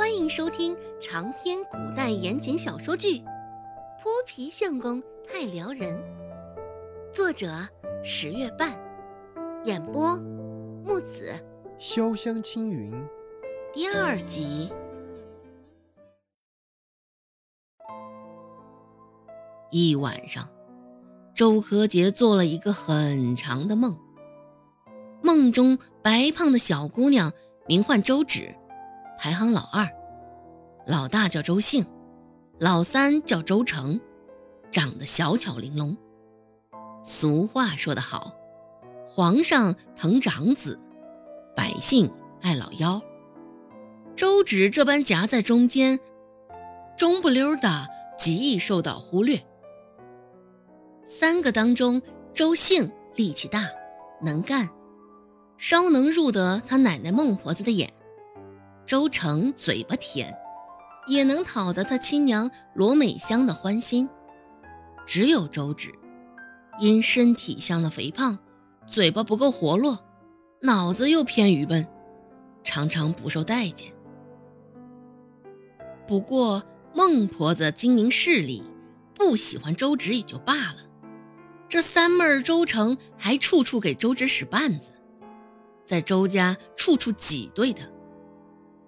欢迎收听长篇古代言情小说剧《泼皮相公太撩人》，作者十月半，演播木子潇湘青云，第二集。一晚上，周和杰做了一个很长的梦，梦中白胖的小姑娘名唤周芷。排行老二，老大叫周兴，老三叫周成，长得小巧玲珑。俗话说得好，皇上疼长子，百姓爱老幺。周芷这般夹在中间，中不溜的，极易受到忽略。三个当中，周兴力气大，能干，稍能入得他奶奶孟婆子的眼。周成嘴巴甜，也能讨得他亲娘罗美香的欢心。只有周芷，因身体上的肥胖，嘴巴不够活络，脑子又偏愚笨，常常不受待见。不过孟婆子精明势利，不喜欢周芷也就罢了，这三妹儿周成还处处给周芷使绊子，在周家处处挤兑他。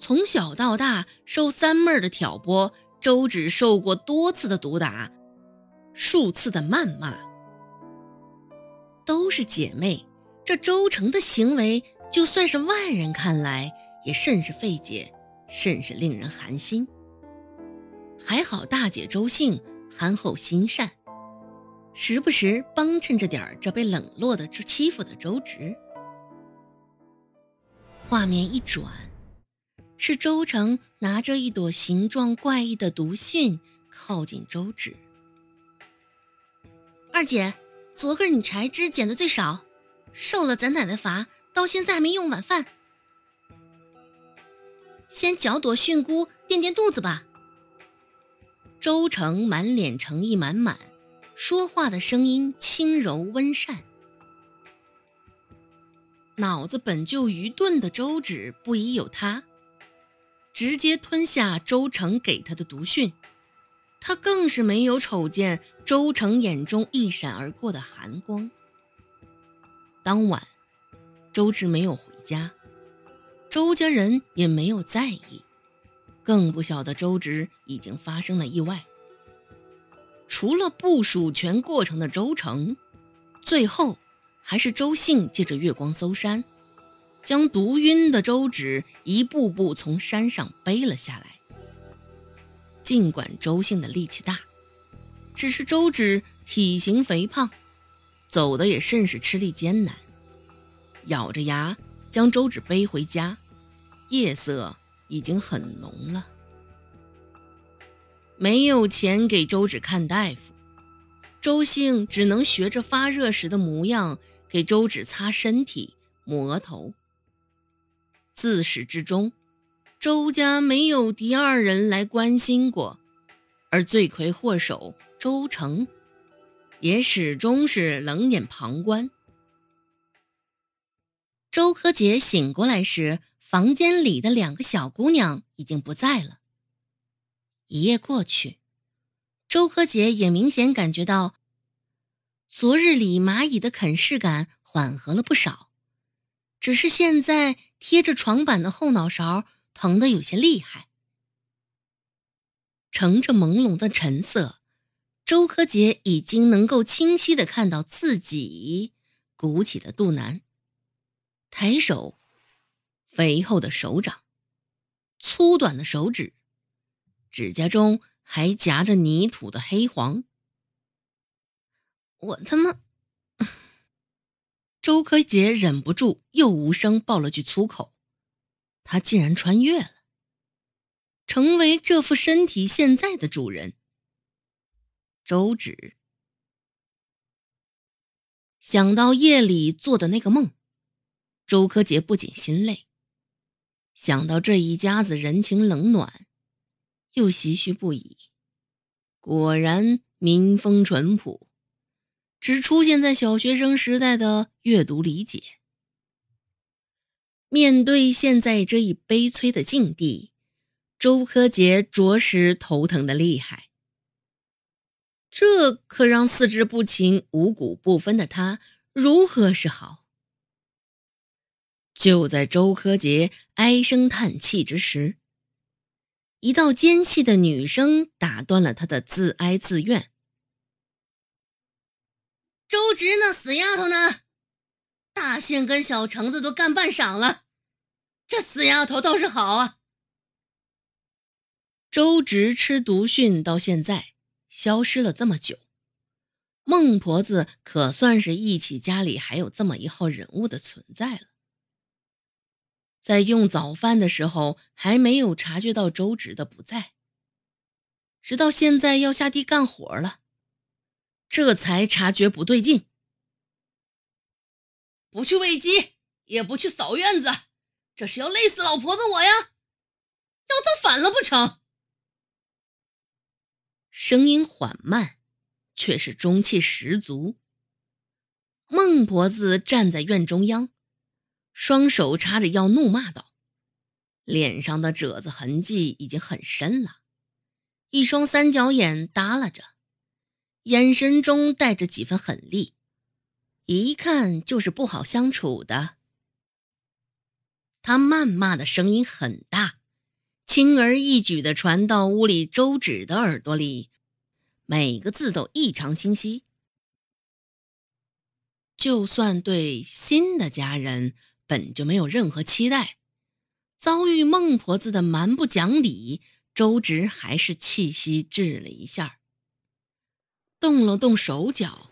从小到大受三妹儿的挑拨，周芷受过多次的毒打，数次的谩骂。都是姐妹，这周成的行为，就算是外人看来，也甚是费解，甚是令人寒心。还好大姐周姓憨厚心善，时不时帮衬着点儿这被冷落的、欺负的周芷。画面一转。是周成拿着一朵形状怪异的毒蕈靠近周芷。二姐，昨个你柴枝捡的最少，受了咱奶奶罚，到现在还没用晚饭。先嚼朵蕈菇垫垫肚子吧。周成满脸诚意满满，说话的声音轻柔温善。脑子本就愚钝的周芷不疑有他。直接吞下周成给他的毒讯，他更是没有瞅见周成眼中一闪而过的寒光。当晚，周芷没有回家，周家人也没有在意，更不晓得周直已经发生了意外。除了部署全过程的周成，最后还是周信借着月光搜山。将毒晕的周芷一步步从山上背了下来。尽管周姓的力气大，只是周芷体型肥胖，走的也甚是吃力艰难。咬着牙将周芷背回家，夜色已经很浓了。没有钱给周芷看大夫，周姓只能学着发热时的模样给周芷擦身体、抹额头。自始至终，周家没有第二人来关心过，而罪魁祸首周成也始终是冷眼旁观。周柯杰醒过来时，房间里的两个小姑娘已经不在了。一夜过去，周柯杰也明显感觉到，昨日里蚂蚁的啃噬感缓和了不少。只是现在贴着床板的后脑勺疼得有些厉害。乘着朦胧的晨色，周柯杰已经能够清晰的看到自己鼓起的肚腩。抬手，肥厚的手掌，粗短的手指，指甲中还夹着泥土的黑黄。我他妈！周柯杰忍不住又无声爆了句粗口，他竟然穿越了，成为这副身体现在的主人。周芷想到夜里做的那个梦，周柯杰不仅心累，想到这一家子人情冷暖，又唏嘘不已。果然民风淳朴。只出现在小学生时代的阅读理解。面对现在这一悲催的境地，周柯杰着实头疼的厉害。这可让四肢不勤、五谷不分的他如何是好？就在周柯杰唉声叹气之时，一道尖细的女声打断了他的自哀自怨：“周直那死丫头呢？大县跟小橙子都干半晌了，这死丫头倒是好啊！”周直吃毒训到现在。消失了这么久，孟婆子可算是忆起家里还有这么一号人物的存在了。在用早饭的时候，还没有察觉到周直的不在，直到现在要下地干活了，这才察觉不对劲。不去喂鸡，也不去扫院子，这是要累死老婆子我呀！要造反了不成？声音缓慢，却是中气十足。孟婆子站在院中央，双手叉着腰，怒骂道：“脸上的褶子痕迹已经很深了，一双三角眼耷拉着，眼神中带着几分狠厉，一看就是不好相处的。”他谩骂的声音很大。轻而易举的传到屋里周芷的耳朵里，每个字都异常清晰。就算对新的家人本就没有任何期待，遭遇孟婆子的蛮不讲理，周芷还是气息滞了一下，动了动手脚，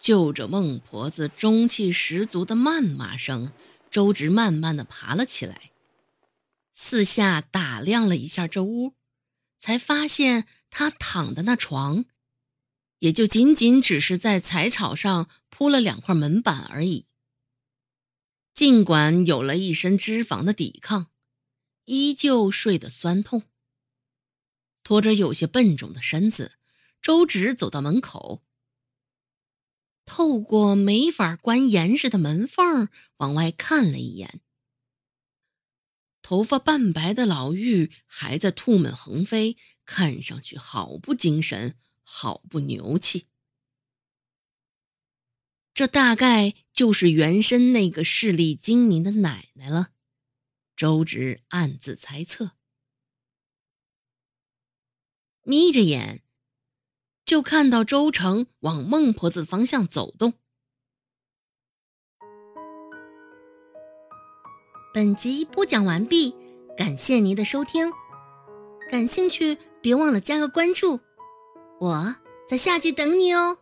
就着孟婆子中气十足的谩骂声，周直慢慢的爬了起来。四下打量了一下这屋，才发现他躺的那床，也就仅仅只是在柴草上铺了两块门板而已。尽管有了一身脂肪的抵抗，依旧睡得酸痛。拖着有些笨重的身子，周芷走到门口，透过没法关严实的门缝往外看了一眼。头发半白的老妪还在吐沫横飞，看上去好不精神，好不牛气。这大概就是原身那个势力精明的奶奶了。周芷暗自猜测，眯着眼，就看到周成往孟婆子方向走动。本集播讲完毕，感谢您的收听。感兴趣别忘了加个关注，我在下集等你哦。